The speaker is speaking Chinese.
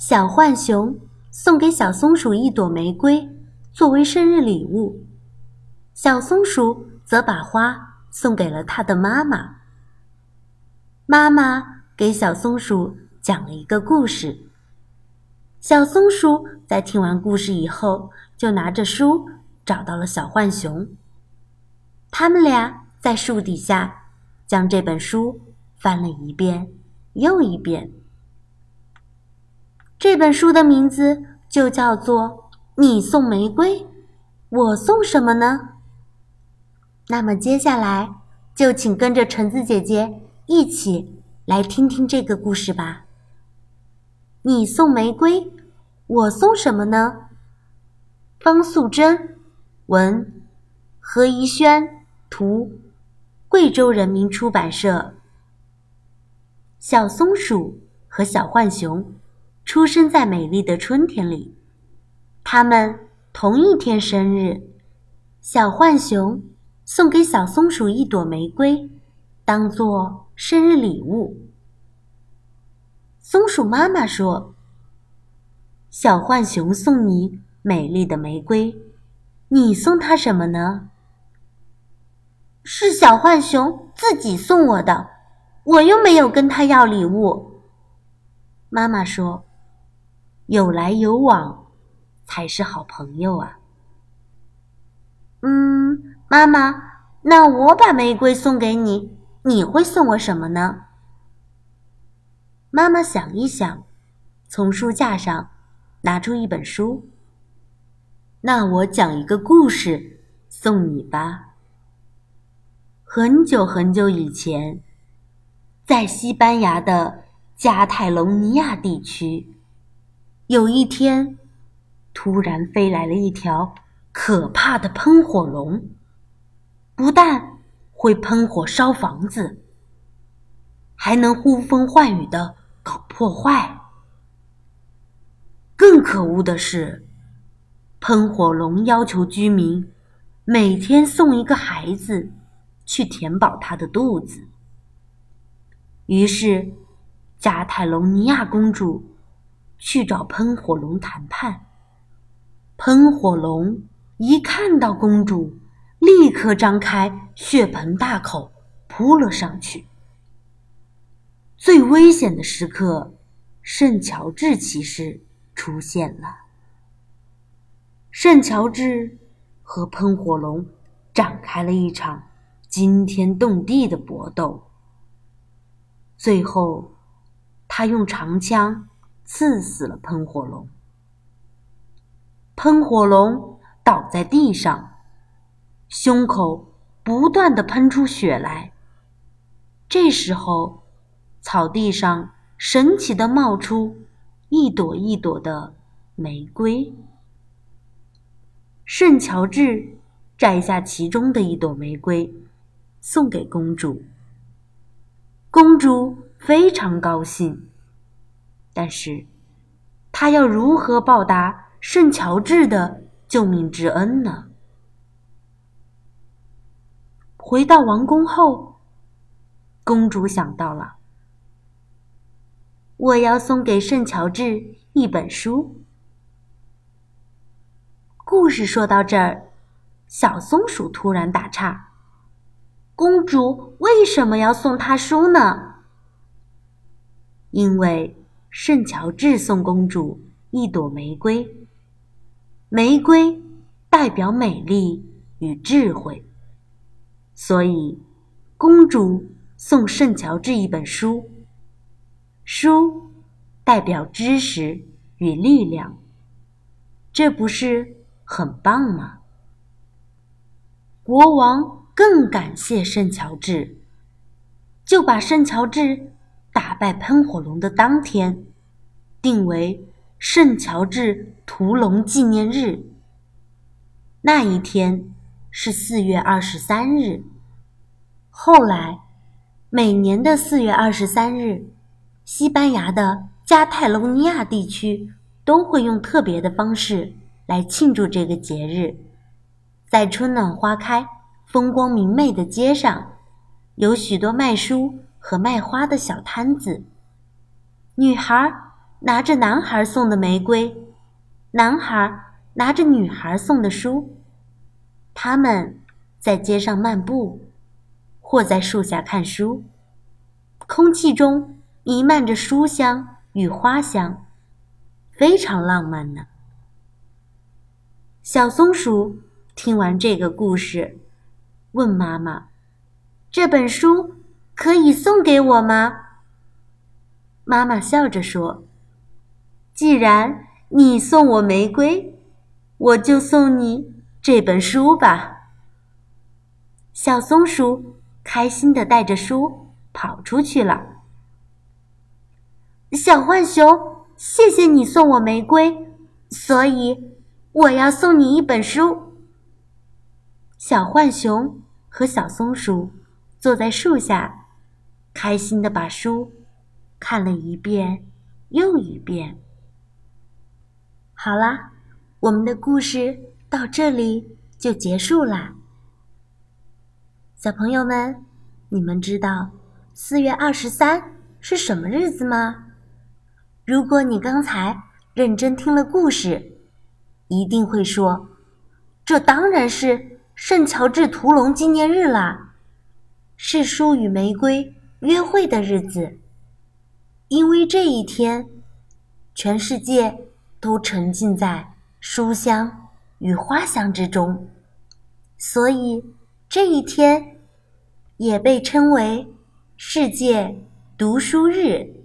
小浣熊送给小松鼠一朵玫瑰作为生日礼物，小松鼠则把花送给了它的妈妈。妈妈给小松鼠讲了一个故事。小松鼠在听完故事以后，就拿着书找到了小浣熊。他们俩在树底下将这本书翻了一遍又一遍。这本书的名字就叫做《你送玫瑰，我送什么呢》。那么接下来就请跟着橙子姐姐一起来听听这个故事吧。你送玫瑰，我送什么呢？方素珍，文，何怡轩，图，贵州人民出版社。小松鼠和小浣熊。出生在美丽的春天里，他们同一天生日。小浣熊送给小松鼠一朵玫瑰，当做生日礼物。松鼠妈妈说：“小浣熊送你美丽的玫瑰，你送他什么呢？”是小浣熊自己送我的，我又没有跟他要礼物。妈妈说。有来有往，才是好朋友啊。嗯，妈妈，那我把玫瑰送给你，你会送我什么呢？妈妈想一想，从书架上拿出一本书。那我讲一个故事送你吧。很久很久以前，在西班牙的加泰隆尼亚地区。有一天，突然飞来了一条可怕的喷火龙，不但会喷火烧房子，还能呼风唤雨的搞破坏。更可恶的是，喷火龙要求居民每天送一个孩子去填饱他的肚子。于是，加泰隆尼亚公主。去找喷火龙谈判。喷火龙一看到公主，立刻张开血盆大口扑了上去。最危险的时刻，圣乔治骑士出现了。圣乔治和喷火龙展开了一场惊天动地的搏斗。最后，他用长枪。刺死了喷火龙，喷火龙倒在地上，胸口不断的喷出血来。这时候，草地上神奇的冒出一朵一朵的玫瑰。圣乔治摘下其中的一朵玫瑰，送给公主。公主非常高兴。但是，他要如何报答圣乔治的救命之恩呢？回到王宫后，公主想到了：我要送给圣乔治一本书。故事说到这儿，小松鼠突然打岔：“公主为什么要送他书呢？”因为。圣乔治送公主一朵玫瑰，玫瑰代表美丽与智慧，所以公主送圣乔治一本书。书代表知识与力量，这不是很棒吗？国王更感谢圣乔治，就把圣乔治。打败喷火龙的当天，定为圣乔治屠龙纪念日。那一天是四月二十三日。后来，每年的四月二十三日，西班牙的加泰隆尼亚地区都会用特别的方式来庆祝这个节日。在春暖花开、风光明媚的街上，有许多卖书。和卖花的小摊子，女孩拿着男孩送的玫瑰，男孩拿着女孩送的书。他们在街上漫步，或在树下看书。空气中弥漫着书香与花香，非常浪漫呢。小松鼠听完这个故事，问妈妈：“这本书可以送给我吗？”妈妈笑着说：“既然你送我玫瑰，我就送你这本书吧。”小松鼠开心的带着书跑出去了。小浣熊，谢谢你送我玫瑰，所以。我要送你一本书。小浣熊和小松鼠坐在树下，开心的把书看了一遍又一遍。好啦，我们的故事到这里就结束啦。小朋友们，你们知道四月二十三是什么日子吗？如果你刚才认真听了故事，一定会说，这当然是圣乔治屠龙纪念日啦，是书与玫瑰约会的日子。因为这一天，全世界都沉浸在书香与花香之中，所以这一天也被称为世界读书日。